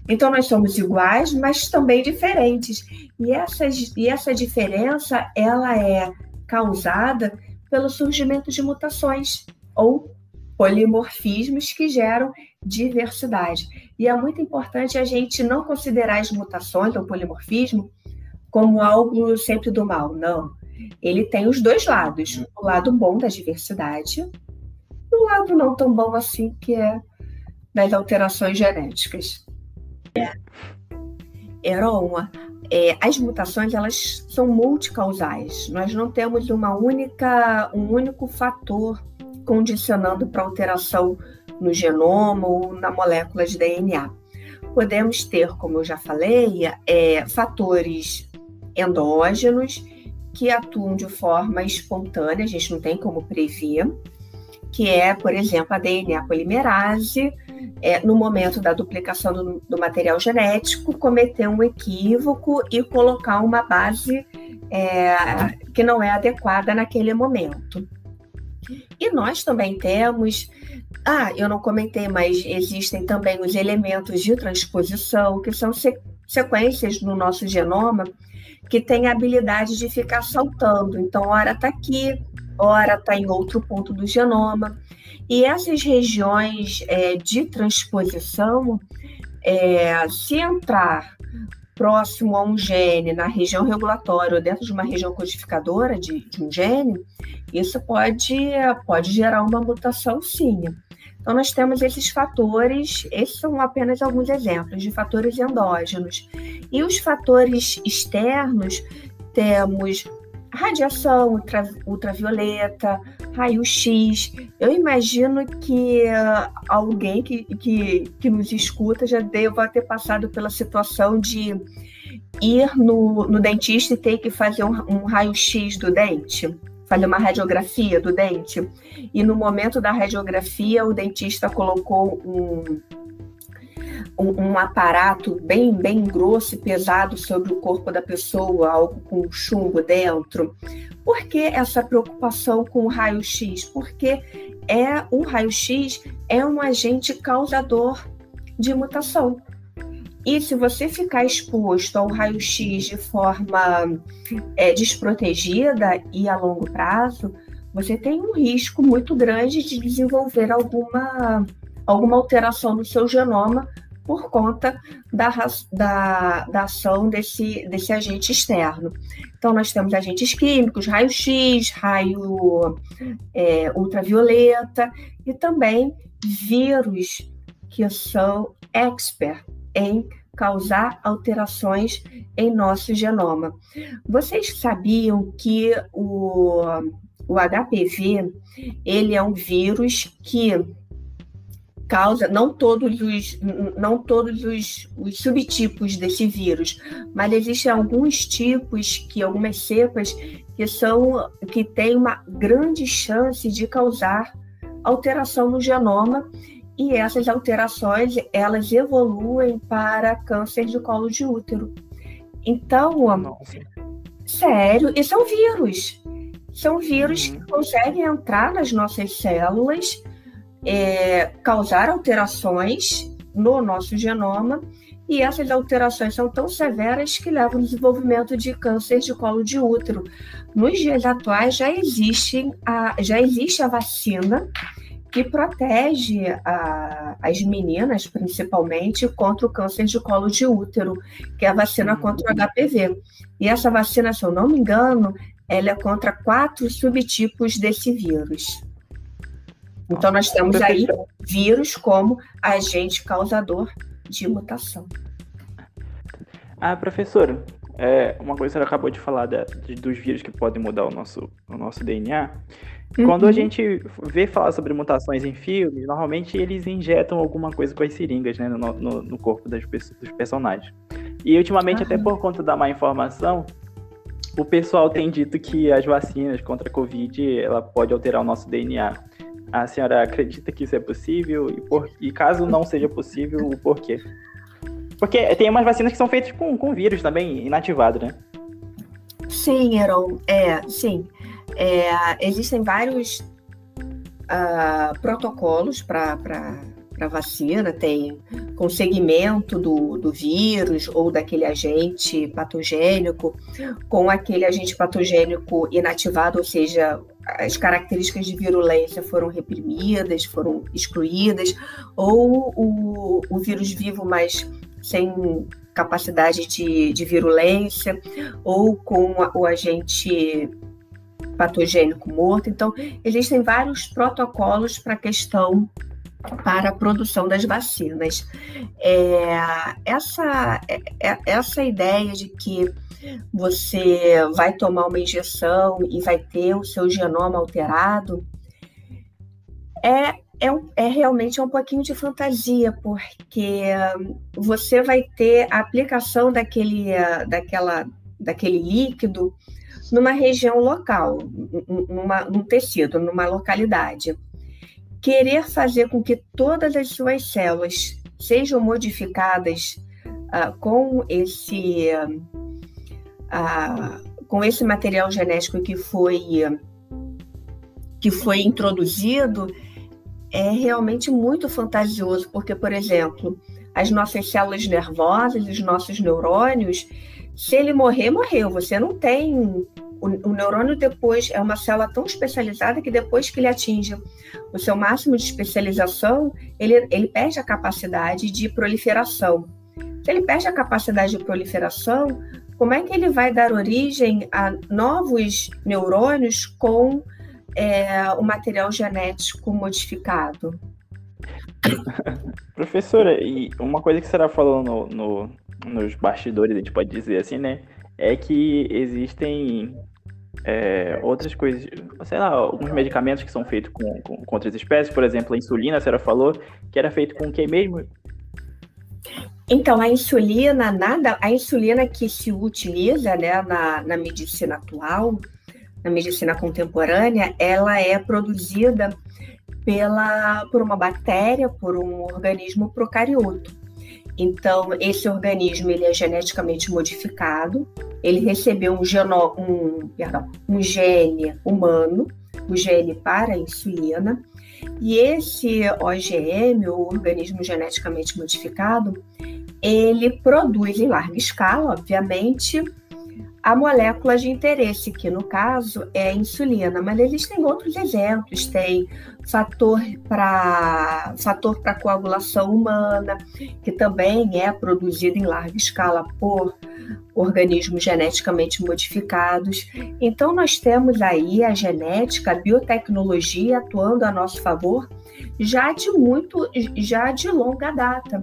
[SPEAKER 3] Então, nós somos iguais, mas também diferentes. E essa, e essa diferença, ela é causada pelo surgimento de mutações ou polimorfismos que geram diversidade. E é muito importante a gente não considerar as mutações ou polimorfismo como algo sempre do mal. Não. Ele tem os dois lados: o lado bom da diversidade e o lado não tão bom assim, que é das alterações genéticas. É. Heron, é, as mutações elas são multicausais. Nós não temos uma única, um único fator condicionando para alteração no genoma ou na molécula de DNA. Podemos ter, como eu já falei, é, fatores endógenos que atuam de forma espontânea, a gente não tem como prever, que é, por exemplo, a DNA polimerase, é, no momento da duplicação do, do, material genético, cometer um equívoco e colocar uma base é, que não é adequada naquele momento. E nós também temos, ah, eu não comentei, mas existem também os elementos de transposição, que são sequências no nosso genoma que têm a habilidade de ficar saltando. Então, hora está aqui, hora está em outro ponto do genoma. E essas regiões é, de transposição, é, se entrar próximo a um gene na região regulatória ou dentro de uma região codificadora de, de um gene, isso pode, pode gerar uma mutação sim. Então, nós temos esses fatores, esses são apenas alguns exemplos de fatores endógenos. E os fatores externos, temos radiação ultra, ultravioleta, raio-x. Eu imagino que uh, alguém que, que, que nos escuta já deva ter passado pela situação de ir no, no dentista e ter que fazer um, um raio-x do dente, fazer uma radiografia do dente. E no momento da radiografia, o dentista colocou um, um, um, aparato bem, bem grosso e pesado sobre o corpo da pessoa, algo com chumbo dentro. Por que essa preocupação com o raio-x? Porque é o raio-x é um agente causador de mutação. E se você ficar exposto ao raio-x de forma é, desprotegida e a longo prazo, você tem um risco muito grande de desenvolver alguma, alguma alteração no seu genoma por conta da, da, da ação desse, desse agente externo. Então, nós temos agentes químicos, raio-x, raio é, ultravioleta e também vírus que são expert em causar alterações em nosso genoma. Vocês sabiam que o, o HPV ele é um vírus que causa não todos os não todos os, os, subtipos desse vírus, mas existem alguns tipos que algumas cepas que são que têm uma grande chance de causar alteração no genoma e essas alterações elas evoluem para câncer de colo de útero. Então, Nossa. sério, e são vírus. São vírus uhum. que conseguem entrar nas nossas células, é, causar alterações no nosso genoma, e essas alterações são tão severas que levam ao desenvolvimento de câncer de colo de útero. Nos dias atuais já existe a, já existe a vacina que protege a, as meninas, principalmente, contra o câncer de colo de útero, que é a vacina uhum. contra o HPV. E essa vacina, se eu não me engano, ela é contra quatro subtipos desse vírus. Então, nós temos aí vírus como agente causador de mutação.
[SPEAKER 2] Ah, professora, é, uma coisa que você acabou de falar de, dos vírus que podem mudar o nosso, o nosso DNA. Uhum. Quando a uhum. gente vê falar sobre mutações em filmes, normalmente eles injetam alguma coisa com as seringas né, no, no, no corpo das, dos personagens. E ultimamente, até por conta da má informação, o pessoal tem dito que as vacinas contra a Covid ela pode alterar o nosso DNA. A senhora acredita que isso é possível? E, por, e caso não seja possível, o porquê? Porque tem umas vacinas que são feitas com, com vírus também inativado, né?
[SPEAKER 3] Sim, Heron. É, sim. É, existem vários uh, protocolos para vacina, tem com segmento do, do vírus ou daquele agente patogênico, com aquele agente patogênico inativado, ou seja, as características de virulência foram reprimidas, foram excluídas, ou o, o vírus vivo, mas sem capacidade de, de virulência, ou com o agente patogênico morto. Então, existem vários protocolos para a questão para a produção das vacinas. É, essa, é, é, essa ideia de que você vai tomar uma injeção e vai ter o seu genoma alterado é, é, é realmente um pouquinho de fantasia, porque você vai ter a aplicação daquele, daquela, daquele líquido numa região local, numa, num tecido, numa localidade. Querer fazer com que todas as suas células sejam modificadas uh, com esse uh, com esse material genético que foi que foi introduzido é realmente muito fantasioso, porque, por exemplo, as nossas células nervosas, os nossos neurônios, se ele morrer, morreu. Você não tem. O, o, neurônio depois é uma célula tão especializada que depois que ele atinge o seu máximo de especialização, ele, ele perde a capacidade de proliferação. Se ele perde a capacidade de proliferação, como é que ele vai dar origem a novos neurônios com é, o material genético modificado?
[SPEAKER 2] Professora, e uma coisa que você estava falando no, no nos bastidores, a gente pode dizer assim, né? É que existem é, outras coisas, sei lá, alguns medicamentos que são feitos com, com, com, outras espécies, por exemplo, a insulina, a senhora falou, que era feito com o que mesmo?
[SPEAKER 3] Então, a insulina, nada, a insulina que se utiliza né, na, na medicina atual, na medicina contemporânea, ela é produzida pela, por uma bactéria, por um organismo procarioto. Então, esse organismo ele é geneticamente modificado, ele recebeu um, geno, um, perdão, um gene humano, o gene para a insulina, e esse OGM, o organismo geneticamente modificado, ele produz em larga escala, obviamente, a molécula de interesse, que no caso é a insulina, mas existem outros exemplos, tem fator para fator para coagulação humana, que também é produzido em larga escala por organismos geneticamente modificados. Então nós temos aí a genética, a biotecnologia atuando a nosso favor já de muito já de longa data.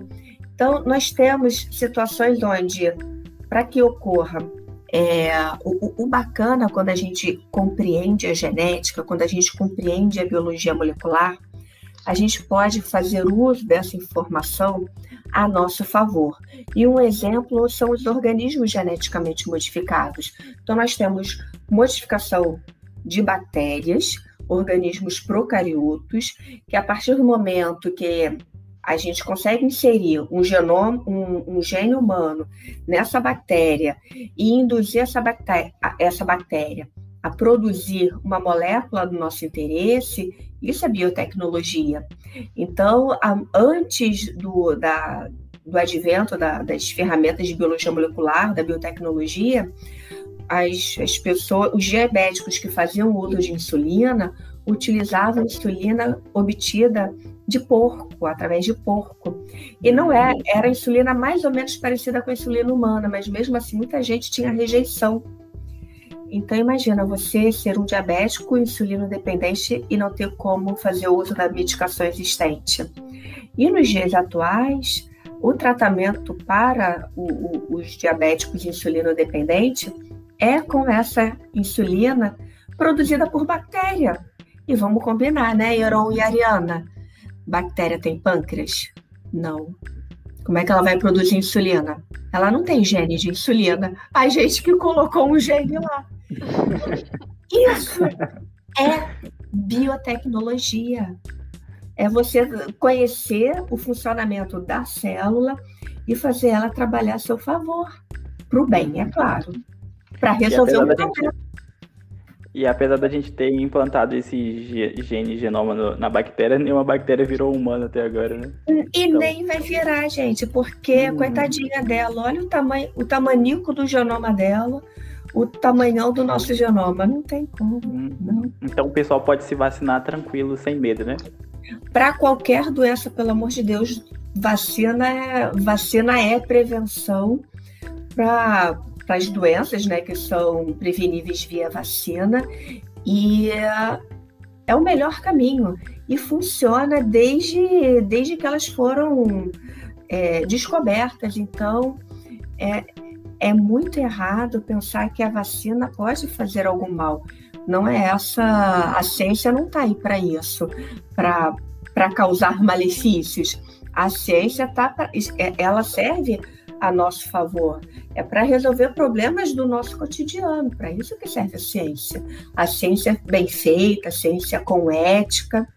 [SPEAKER 3] Então nós temos situações onde para que ocorra é, o, o, bacana quando a gente compreende a genética, quando a gente compreende a biologia molecular, a gente pode fazer uso dessa informação a nosso favor. E um exemplo são os organismos geneticamente modificados. Então, nós temos modificação de bactérias, organismos procariotos, que a partir do momento que a gente consegue inserir um genoma, um, um gene humano nessa bactéria e induzir essa bactéria, essa bactéria a produzir uma molécula do nosso interesse, isso é biotecnologia. Então, antes do, da, do advento da, das ferramentas de biologia molecular, da biotecnologia, as, as pessoas, os diabéticos que faziam uso de insulina utilizavam insulina obtida de porco, através de porco. E não é, era insulina mais ou menos parecida com a insulina humana, mas mesmo assim muita gente tinha rejeição. Então imagina você ser um diabético insulino dependente e não ter como fazer uso da medicação existente. E nos dias atuais, o tratamento para o, o, os diabéticos insulino dependente é com essa insulina produzida por bactéria. E vamos combinar, né, Heron e Ariana? Bactéria tem pâncreas? Não. Como é que ela vai produzir insulina? Ela não tem gene de insulina. A gente que colocou um gene lá. Isso é biotecnologia. É você conhecer o funcionamento da célula e fazer ela trabalhar a seu favor. Para o bem, é claro. Para resolver o problema.
[SPEAKER 2] E apesar da gente ter implantado esse gene genoma no, na bactéria, nenhuma bactéria virou humana até agora, né?
[SPEAKER 3] E então... nem vai virar, gente, porque hum. coitadinha dela, olha o tamanho, o tamanico do genoma dela, o tamanhão do nosso genoma, não tem como. Hum. Não.
[SPEAKER 2] Então o pessoal pode se vacinar tranquilo, sem medo, né?
[SPEAKER 3] Para qualquer doença, pelo amor de Deus, vacina é, vacina é prevenção para para as doenças, né, que são preveníveis via vacina, e é, o melhor caminho e funciona desde, desde que elas foram é, descobertas. Então, é, é muito errado pensar que a vacina pode fazer algum mal. Não é essa, a ciência não está aí para isso, para causar malefícios. A ciência tá pra, é, ela serve a nosso favor. É para resolver problemas do nosso cotidiano. Para isso que serve a ciência. A ciência bem feita, a ciência com ética,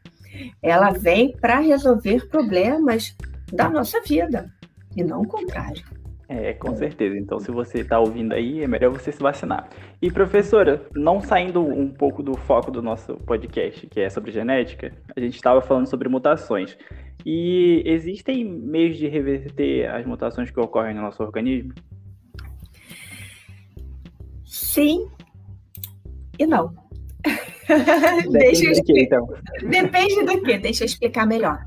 [SPEAKER 3] ela vem para resolver problemas da nossa vida e não o contrário.
[SPEAKER 2] É, com certeza. Então, se você está ouvindo aí, é melhor você se vacinar. E, professora, não saindo um pouco do foco do nosso podcast, que é sobre genética, a gente estava falando sobre mutações. E existem meios de reverter as mutações que ocorrem no nosso organismo?
[SPEAKER 3] Sim e não.
[SPEAKER 2] Depende do que, então?
[SPEAKER 3] Depende do que, deixa eu explicar melhor.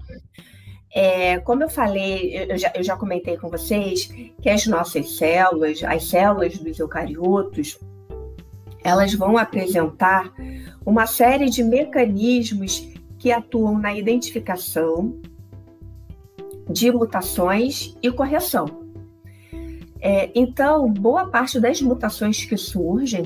[SPEAKER 3] É, como eu falei, eu já, eu já comentei com vocês que as nossas células, as células dos eucariotos, elas vão apresentar uma série de mecanismos que atuam na identificação, de mutações e correção. É, então, boa parte das mutações que surgem,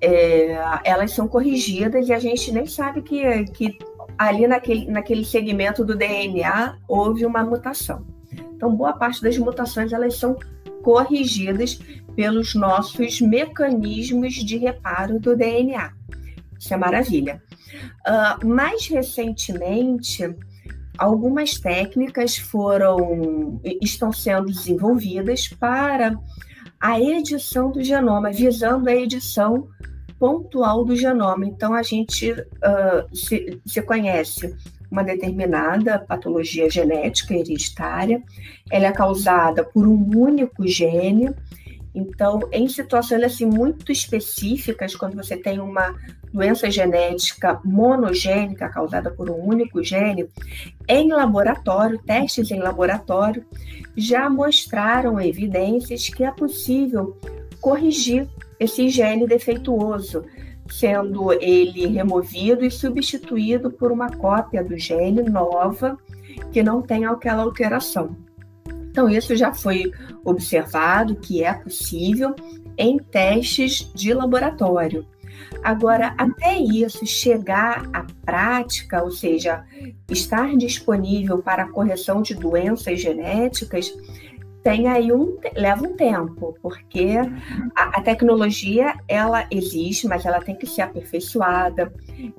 [SPEAKER 3] é, elas são corrigidas e a gente nem sabe que, que ali naquele, naquele segmento do DNA houve uma mutação. Então, boa parte das mutações elas são corrigidas pelos nossos mecanismos de reparo do DNA. Isso é maravilha. Uh, mais recentemente, algumas técnicas foram estão sendo desenvolvidas para a edição do genoma, visando a edição pontual do genoma. Então, a gente uh, se, se conhece uma determinada patologia genética hereditária, ela é causada por um único gene. Então, em situações assim muito específicas, quando você tem uma doença genética monogênica causada por um único gene, em laboratório, testes em laboratório já mostraram evidências que é possível corrigir esse gene defeituoso, sendo ele removido e substituído por uma cópia do gene nova que não tem aquela alteração. Então, isso já foi observado que é possível em testes de laboratório. Agora, até isso chegar à prática, ou seja, estar disponível para a correção de doenças genéticas, tem aí um leva um tempo, porque a, a, tecnologia ela existe, mas ela tem que ser aperfeiçoada,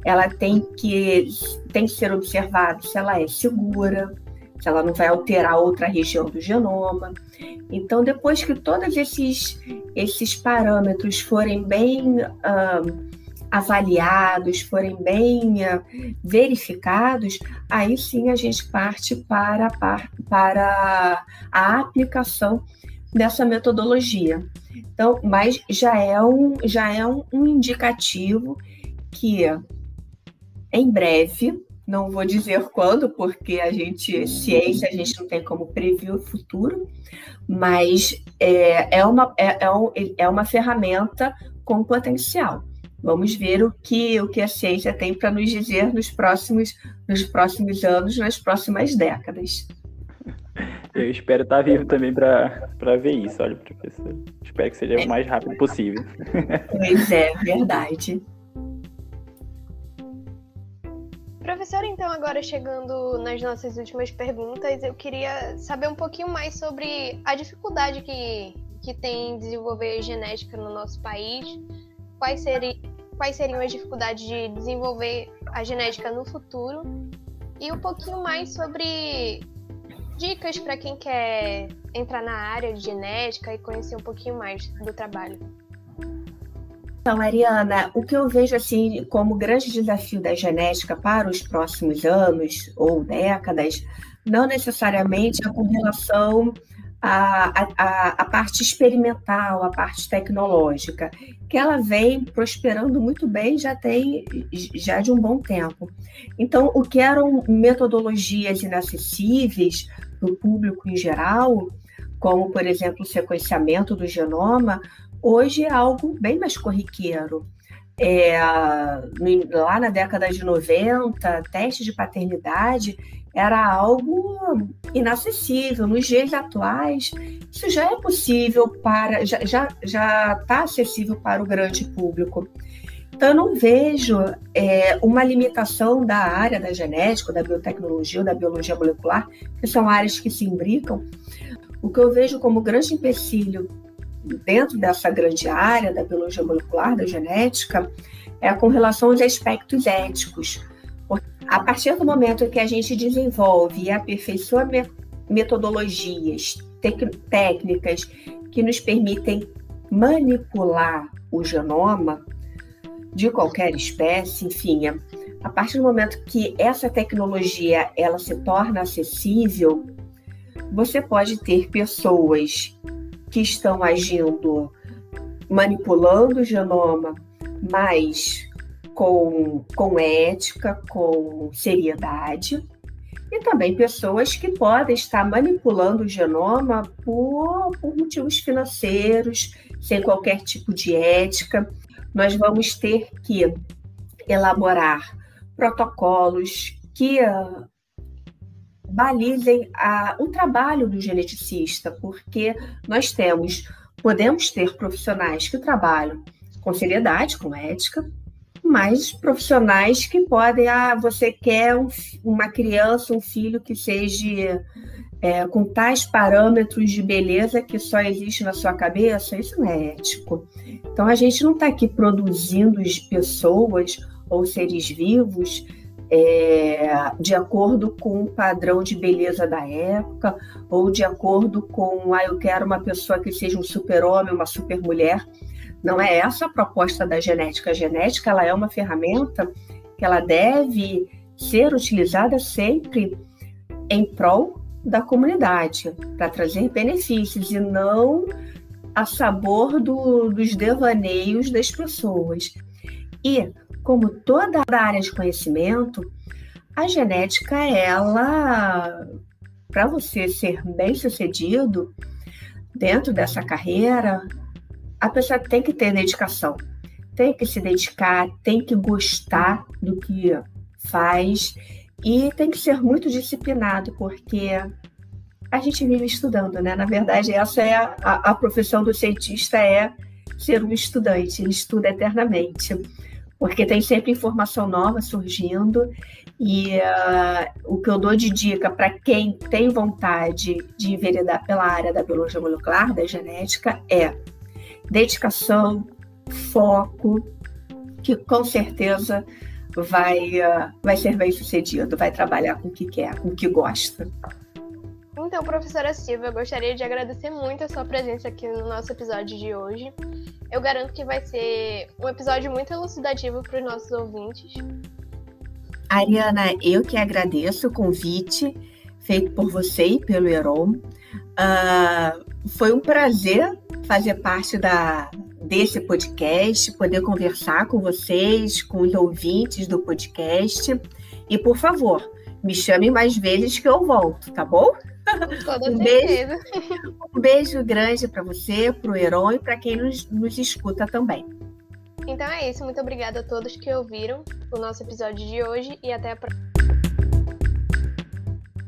[SPEAKER 3] ela tem que tem que ser observada se ela é segura, se ela não vai alterar outra região do genoma. Então, depois que todos esses esses parâmetros forem bem uh, avaliados, forem bem uh, verificados, aí sim a gente parte para, para a aplicação dessa metodologia. Então, mas já é um, já é um, um indicativo que em breve, não vou dizer quando, porque a gente, ciência, a gente não tem como prever o futuro, mas é, é, uma, é, é, um, é uma ferramenta com potencial. Vamos ver o que, o que a ciência tem para nos dizer nos próximos, nos próximos anos, nas próximas décadas.
[SPEAKER 2] Eu espero estar vivo também para ver isso, olha, professor. Espero que seja o mais rápido possível.
[SPEAKER 3] Pois é, verdade.
[SPEAKER 1] Professor, então, agora chegando nas nossas últimas perguntas, eu queria saber um pouquinho mais sobre a dificuldade que, que tem em desenvolver genética no nosso país, quais, seri, quais seriam as dificuldades de desenvolver a genética no futuro e um pouquinho mais sobre dicas para quem quer entrar na área de genética e conhecer um pouquinho mais do trabalho.
[SPEAKER 3] Então, Mariana, o que eu vejo assim como grande desafio da genética para os próximos anos ou décadas, não necessariamente é com relação à, à, à parte experimental, à parte tecnológica, que ela vem prosperando muito bem já tem já de um bom tempo. Então, o que eram metodologias inacessíveis para o público em geral, como, por exemplo, o sequenciamento do genoma, hoje é algo bem mais corriqueiro. É, lá na década de 90, teste de paternidade era algo inacessível. Nos dias atuais, isso já é possível para, já está já, já acessível para o grande público. Então, eu não vejo é, uma limitação da área da genética, da biotecnologia ou da biologia molecular, que são áreas que se imbricam. O que eu vejo como grande empecilho dentro dessa grande área da biologia molecular, da genética, é com relação aos aspectos éticos. A partir do momento que a gente desenvolve e aperfeiçoa metodologias, técnicas que nos permitem manipular o genoma de qualquer espécie, enfim, a partir do momento que essa tecnologia ela se torna acessível, você pode ter pessoas que estão agindo, manipulando o genoma, mas com, com ética, com seriedade, e também pessoas que podem estar manipulando o genoma por, por motivos financeiros, sem qualquer tipo de ética. Nós vamos ter que elaborar protocolos que balizem a, o trabalho do geneticista, porque nós temos, podemos ter profissionais que trabalham com seriedade, com ética, mas profissionais que podem, ah, você quer um, uma criança, um filho que seja é, com tais parâmetros de beleza que só existe na sua cabeça, isso não é ético. Então a gente não está aqui produzindo pessoas ou seres vivos é, de acordo com o padrão de beleza da época, ou de acordo com, ah, eu quero uma pessoa que seja um super-homem, uma super-mulher. Não é essa a proposta da genética. A genética ela é uma ferramenta que ela deve ser utilizada sempre em prol da comunidade, para trazer benefícios e não a sabor do, dos devaneios das pessoas. E como toda área de conhecimento, a genética, ela, para você ser bem sucedido dentro dessa carreira, a pessoa tem que ter dedicação, tem que se dedicar, tem que gostar do que faz e tem que ser muito disciplinado, porque a gente vive estudando, né? Na verdade, essa é a, a profissão do cientista é ser um estudante, ele estuda eternamente porque tem sempre informação nova surgindo e uh, o que eu dou de dica para quem tem vontade de enveredar pela área da biologia molecular, da genética, é dedicação, foco, que com certeza vai, uh, vai ser bem sucedido, vai trabalhar com o que quer, com o que gosta.
[SPEAKER 1] Então, professora Silva, eu gostaria de agradecer muito a sua presença aqui no nosso episódio de hoje. Eu garanto que vai ser um episódio muito elucidativo para os nossos ouvintes.
[SPEAKER 3] Ariana, eu que agradeço o convite feito por você e pelo Heron. Uh, foi um prazer fazer parte da, desse podcast, poder conversar com vocês, com os ouvintes do podcast. E, por favor, me chame mais vezes que eu volto, tá bom?
[SPEAKER 1] um.
[SPEAKER 3] Beijo, um beijo grande para você, para o Heron e para quem nos, nos escuta também.
[SPEAKER 1] Então é isso. Muito obrigada a todos que ouviram o nosso episódio de hoje e até a próxima.